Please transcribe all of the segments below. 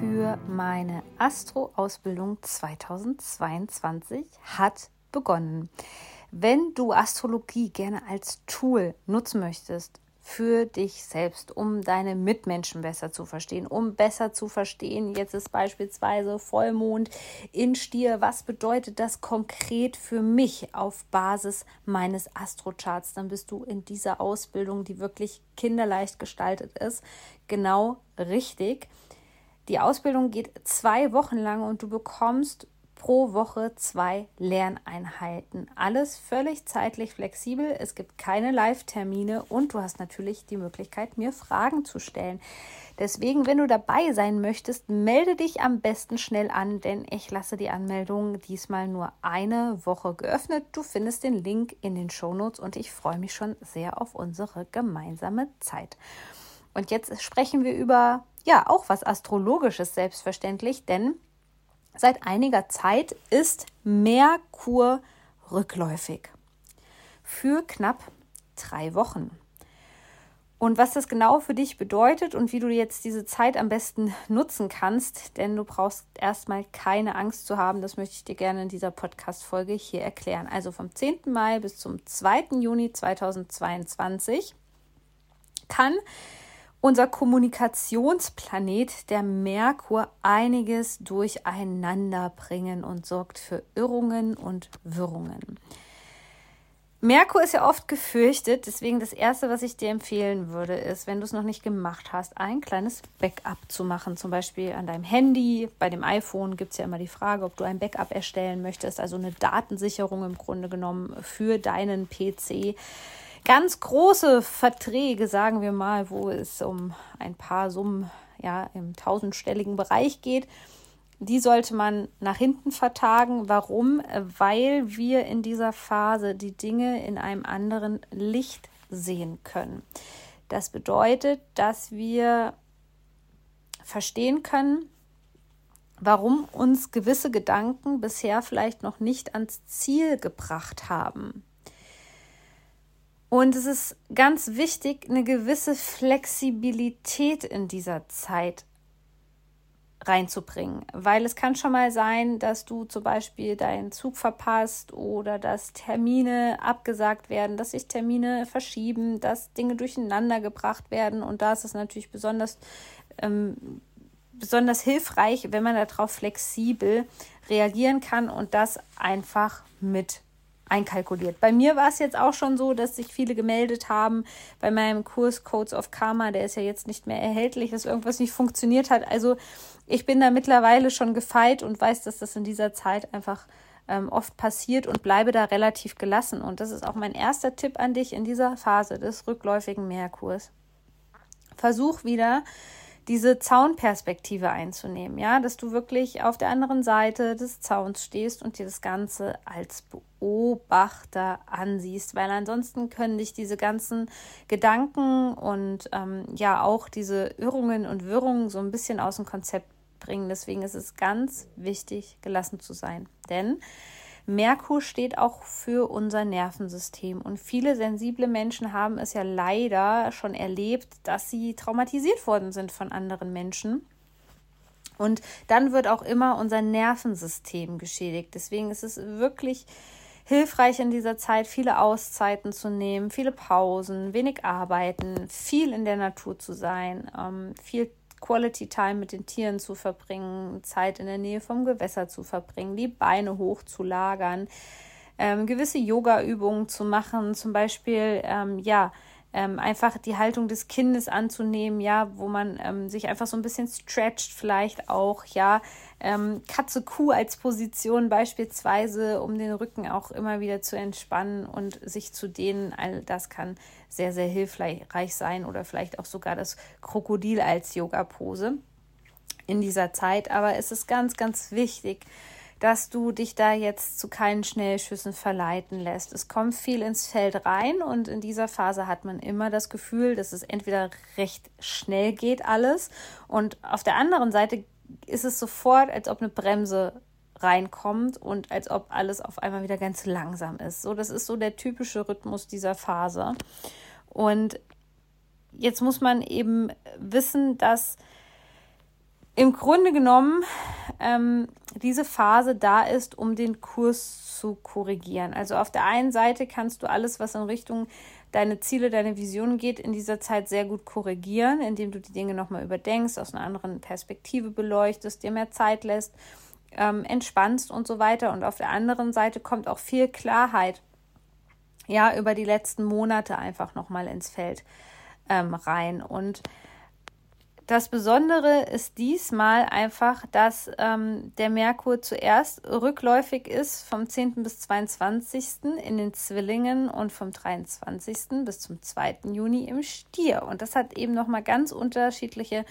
für meine Astro-Ausbildung 2022 hat begonnen. Wenn du Astrologie gerne als Tool nutzen möchtest, für dich selbst, um deine Mitmenschen besser zu verstehen, um besser zu verstehen, jetzt ist beispielsweise Vollmond in Stier, was bedeutet das konkret für mich auf Basis meines Astrocharts, dann bist du in dieser Ausbildung, die wirklich kinderleicht gestaltet ist, genau richtig. Die Ausbildung geht zwei Wochen lang und du bekommst pro Woche zwei Lerneinheiten. Alles völlig zeitlich flexibel. Es gibt keine Live-Termine und du hast natürlich die Möglichkeit, mir Fragen zu stellen. Deswegen, wenn du dabei sein möchtest, melde dich am besten schnell an, denn ich lasse die Anmeldung diesmal nur eine Woche geöffnet. Du findest den Link in den Shownotes und ich freue mich schon sehr auf unsere gemeinsame Zeit. Und jetzt sprechen wir über ja auch was Astrologisches selbstverständlich, denn Seit einiger Zeit ist Merkur rückläufig. Für knapp drei Wochen. Und was das genau für dich bedeutet und wie du jetzt diese Zeit am besten nutzen kannst, denn du brauchst erstmal keine Angst zu haben, das möchte ich dir gerne in dieser Podcast-Folge hier erklären. Also vom 10. Mai bis zum 2. Juni 2022 kann unser Kommunikationsplanet, der Merkur, einiges durcheinander bringen und sorgt für Irrungen und Wirrungen. Merkur ist ja oft gefürchtet, deswegen das Erste, was ich dir empfehlen würde, ist, wenn du es noch nicht gemacht hast, ein kleines Backup zu machen. Zum Beispiel an deinem Handy, bei dem iPhone gibt es ja immer die Frage, ob du ein Backup erstellen möchtest, also eine Datensicherung im Grunde genommen für deinen PC ganz große Verträge, sagen wir mal, wo es um ein paar Summen ja, im tausendstelligen Bereich geht, die sollte man nach hinten vertagen. Warum? Weil wir in dieser Phase die Dinge in einem anderen Licht sehen können. Das bedeutet, dass wir verstehen können, warum uns gewisse Gedanken bisher vielleicht noch nicht ans Ziel gebracht haben. Und es ist ganz wichtig, eine gewisse Flexibilität in dieser Zeit reinzubringen, weil es kann schon mal sein, dass du zum Beispiel deinen Zug verpasst oder dass Termine abgesagt werden, dass sich Termine verschieben, dass Dinge durcheinander gebracht werden. Und da ist es natürlich besonders ähm, besonders hilfreich, wenn man darauf flexibel reagieren kann und das einfach mit einkalkuliert. Bei mir war es jetzt auch schon so, dass sich viele gemeldet haben bei meinem Kurs Codes of Karma, der ist ja jetzt nicht mehr erhältlich, dass irgendwas nicht funktioniert hat. Also ich bin da mittlerweile schon gefeit und weiß, dass das in dieser Zeit einfach ähm, oft passiert und bleibe da relativ gelassen. Und das ist auch mein erster Tipp an dich in dieser Phase des rückläufigen Mehrkurs. Versuch wieder diese Zaunperspektive einzunehmen, ja, dass du wirklich auf der anderen Seite des Zauns stehst und dir das Ganze als Beobachter ansiehst, weil ansonsten können dich diese ganzen Gedanken und ähm, ja auch diese Irrungen und Wirrungen so ein bisschen aus dem Konzept bringen. Deswegen ist es ganz wichtig, gelassen zu sein, denn Merkur steht auch für unser Nervensystem und viele sensible Menschen haben es ja leider schon erlebt, dass sie traumatisiert worden sind von anderen Menschen. Und dann wird auch immer unser Nervensystem geschädigt. Deswegen ist es wirklich hilfreich in dieser Zeit, viele Auszeiten zu nehmen, viele Pausen, wenig arbeiten, viel in der Natur zu sein, ähm, viel Quality Time mit den Tieren zu verbringen, Zeit in der Nähe vom Gewässer zu verbringen, die Beine hoch zu lagern, ähm, gewisse Yoga-Übungen zu machen, zum Beispiel, ähm, ja, ähm, einfach die Haltung des Kindes anzunehmen, ja, wo man ähm, sich einfach so ein bisschen stretcht, vielleicht auch, ja, ähm, Katze Kuh als Position beispielsweise, um den Rücken auch immer wieder zu entspannen und sich zu dehnen. All das kann sehr, sehr hilfreich sein oder vielleicht auch sogar das Krokodil als Yoga-Pose in dieser Zeit. Aber es ist ganz, ganz wichtig, dass du dich da jetzt zu keinen Schnellschüssen verleiten lässt. Es kommt viel ins Feld rein und in dieser Phase hat man immer das Gefühl, dass es entweder recht schnell geht alles und auf der anderen Seite ist es sofort, als ob eine Bremse reinkommt und als ob alles auf einmal wieder ganz langsam ist. So, das ist so der typische Rhythmus dieser Phase. Und jetzt muss man eben wissen, dass im Grunde genommen ähm, diese Phase da ist, um den Kurs zu korrigieren. Also auf der einen Seite kannst du alles, was in Richtung deine Ziele, deine Visionen geht, in dieser Zeit sehr gut korrigieren, indem du die Dinge nochmal überdenkst, aus einer anderen Perspektive beleuchtest, dir mehr Zeit lässt, ähm, entspannst und so weiter. Und auf der anderen Seite kommt auch viel Klarheit, ja, über die letzten Monate einfach nochmal ins Feld ähm, rein. Und das Besondere ist diesmal einfach, dass ähm, der Merkur zuerst rückläufig ist vom 10. bis 22. in den Zwillingen und vom 23. bis zum 2. Juni im Stier. Und das hat eben nochmal ganz unterschiedliche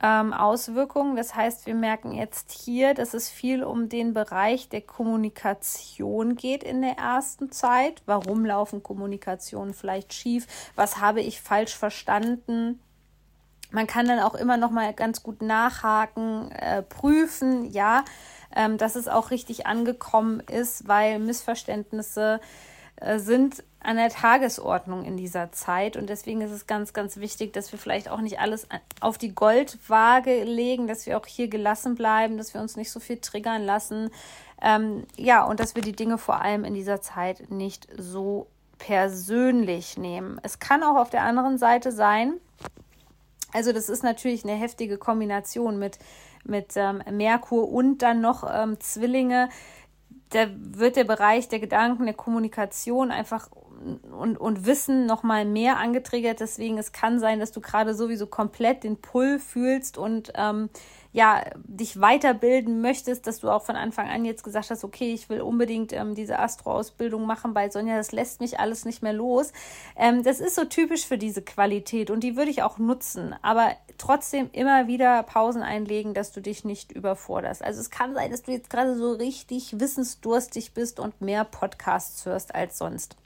ähm, Auswirkungen. Das heißt, wir merken jetzt hier, dass es viel um den Bereich der Kommunikation geht in der ersten Zeit. Warum laufen Kommunikationen vielleicht schief? Was habe ich falsch verstanden? Man kann dann auch immer noch mal ganz gut nachhaken, äh, prüfen, ja, ähm, dass es auch richtig angekommen ist, weil Missverständnisse äh, sind an der Tagesordnung in dieser Zeit. Und deswegen ist es ganz, ganz wichtig, dass wir vielleicht auch nicht alles auf die Goldwaage legen, dass wir auch hier gelassen bleiben, dass wir uns nicht so viel triggern lassen, ähm, ja, und dass wir die Dinge vor allem in dieser Zeit nicht so persönlich nehmen. Es kann auch auf der anderen Seite sein, also das ist natürlich eine heftige Kombination mit, mit ähm, Merkur und dann noch ähm, Zwillinge. Da wird der Bereich der Gedanken, der Kommunikation einfach und, und Wissen noch mal mehr angetriggert. Deswegen es kann sein, dass du gerade sowieso komplett den Pull fühlst und ähm, ja, dich weiterbilden möchtest, dass du auch von Anfang an jetzt gesagt hast, okay, ich will unbedingt ähm, diese Astro-Ausbildung machen bei Sonja, das lässt mich alles nicht mehr los. Ähm, das ist so typisch für diese Qualität und die würde ich auch nutzen, aber trotzdem immer wieder Pausen einlegen, dass du dich nicht überforderst. Also es kann sein, dass du jetzt gerade so richtig wissensdurstig bist und mehr Podcasts hörst als sonst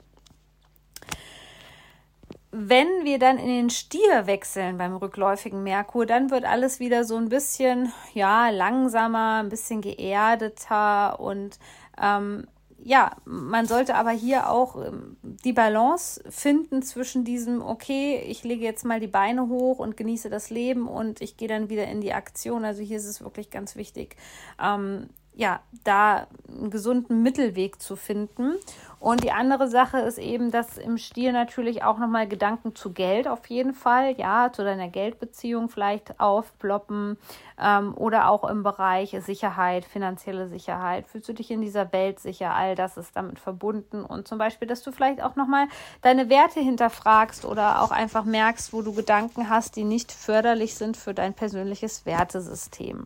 wenn wir dann in den Stier wechseln beim rückläufigen Merkur, dann wird alles wieder so ein bisschen, ja, langsamer, ein bisschen geerdeter und ähm, ja, man sollte aber hier auch ähm, die Balance finden zwischen diesem, okay, ich lege jetzt mal die Beine hoch und genieße das Leben und ich gehe dann wieder in die Aktion. Also hier ist es wirklich ganz wichtig, ähm, ja, da einen gesunden Mittelweg zu finden. Und die andere Sache ist eben, dass im Stil natürlich auch nochmal Gedanken zu Geld auf jeden Fall, ja, zu deiner Geldbeziehung vielleicht aufploppen ähm, oder auch im Bereich Sicherheit, finanzielle Sicherheit. Fühlst du dich in dieser Welt sicher? All das ist damit verbunden. Und zum Beispiel, dass du vielleicht auch nochmal deine Werte hinterfragst oder auch einfach merkst, wo du Gedanken hast, die nicht förderlich sind für dein persönliches Wertesystem.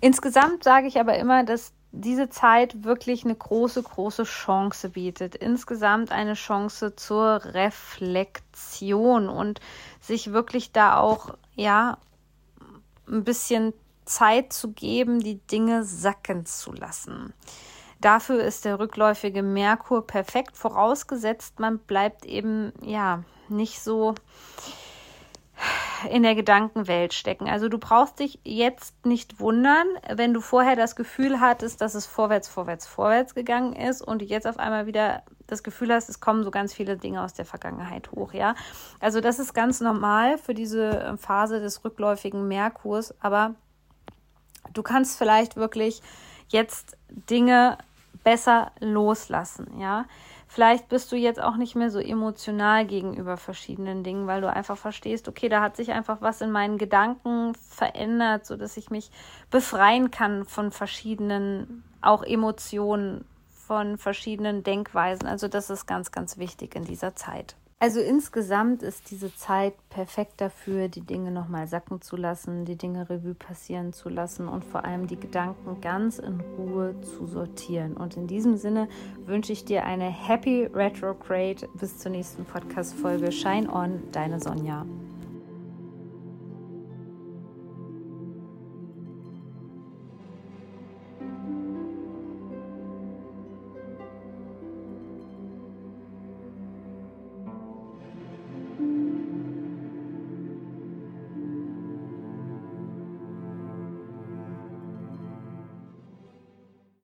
Insgesamt sage ich aber immer, dass diese Zeit wirklich eine große, große Chance bietet. Insgesamt eine Chance zur Reflexion und sich wirklich da auch, ja, ein bisschen Zeit zu geben, die Dinge sacken zu lassen. Dafür ist der rückläufige Merkur perfekt, vorausgesetzt, man bleibt eben, ja, nicht so in der Gedankenwelt stecken. Also du brauchst dich jetzt nicht wundern, wenn du vorher das Gefühl hattest, dass es vorwärts, vorwärts, vorwärts gegangen ist und jetzt auf einmal wieder das Gefühl hast, es kommen so ganz viele Dinge aus der Vergangenheit hoch, ja. Also das ist ganz normal für diese Phase des rückläufigen Merkurs, aber du kannst vielleicht wirklich jetzt Dinge besser loslassen, ja. Vielleicht bist du jetzt auch nicht mehr so emotional gegenüber verschiedenen Dingen, weil du einfach verstehst, okay, da hat sich einfach was in meinen Gedanken verändert, so dass ich mich befreien kann von verschiedenen auch Emotionen, von verschiedenen Denkweisen. Also das ist ganz, ganz wichtig in dieser Zeit. Also insgesamt ist diese Zeit perfekt dafür, die Dinge nochmal sacken zu lassen, die Dinge Revue passieren zu lassen und vor allem die Gedanken ganz in Ruhe zu sortieren. Und in diesem Sinne wünsche ich dir eine Happy Retrograde. Bis zur nächsten Podcast-Folge. Shine on, deine Sonja.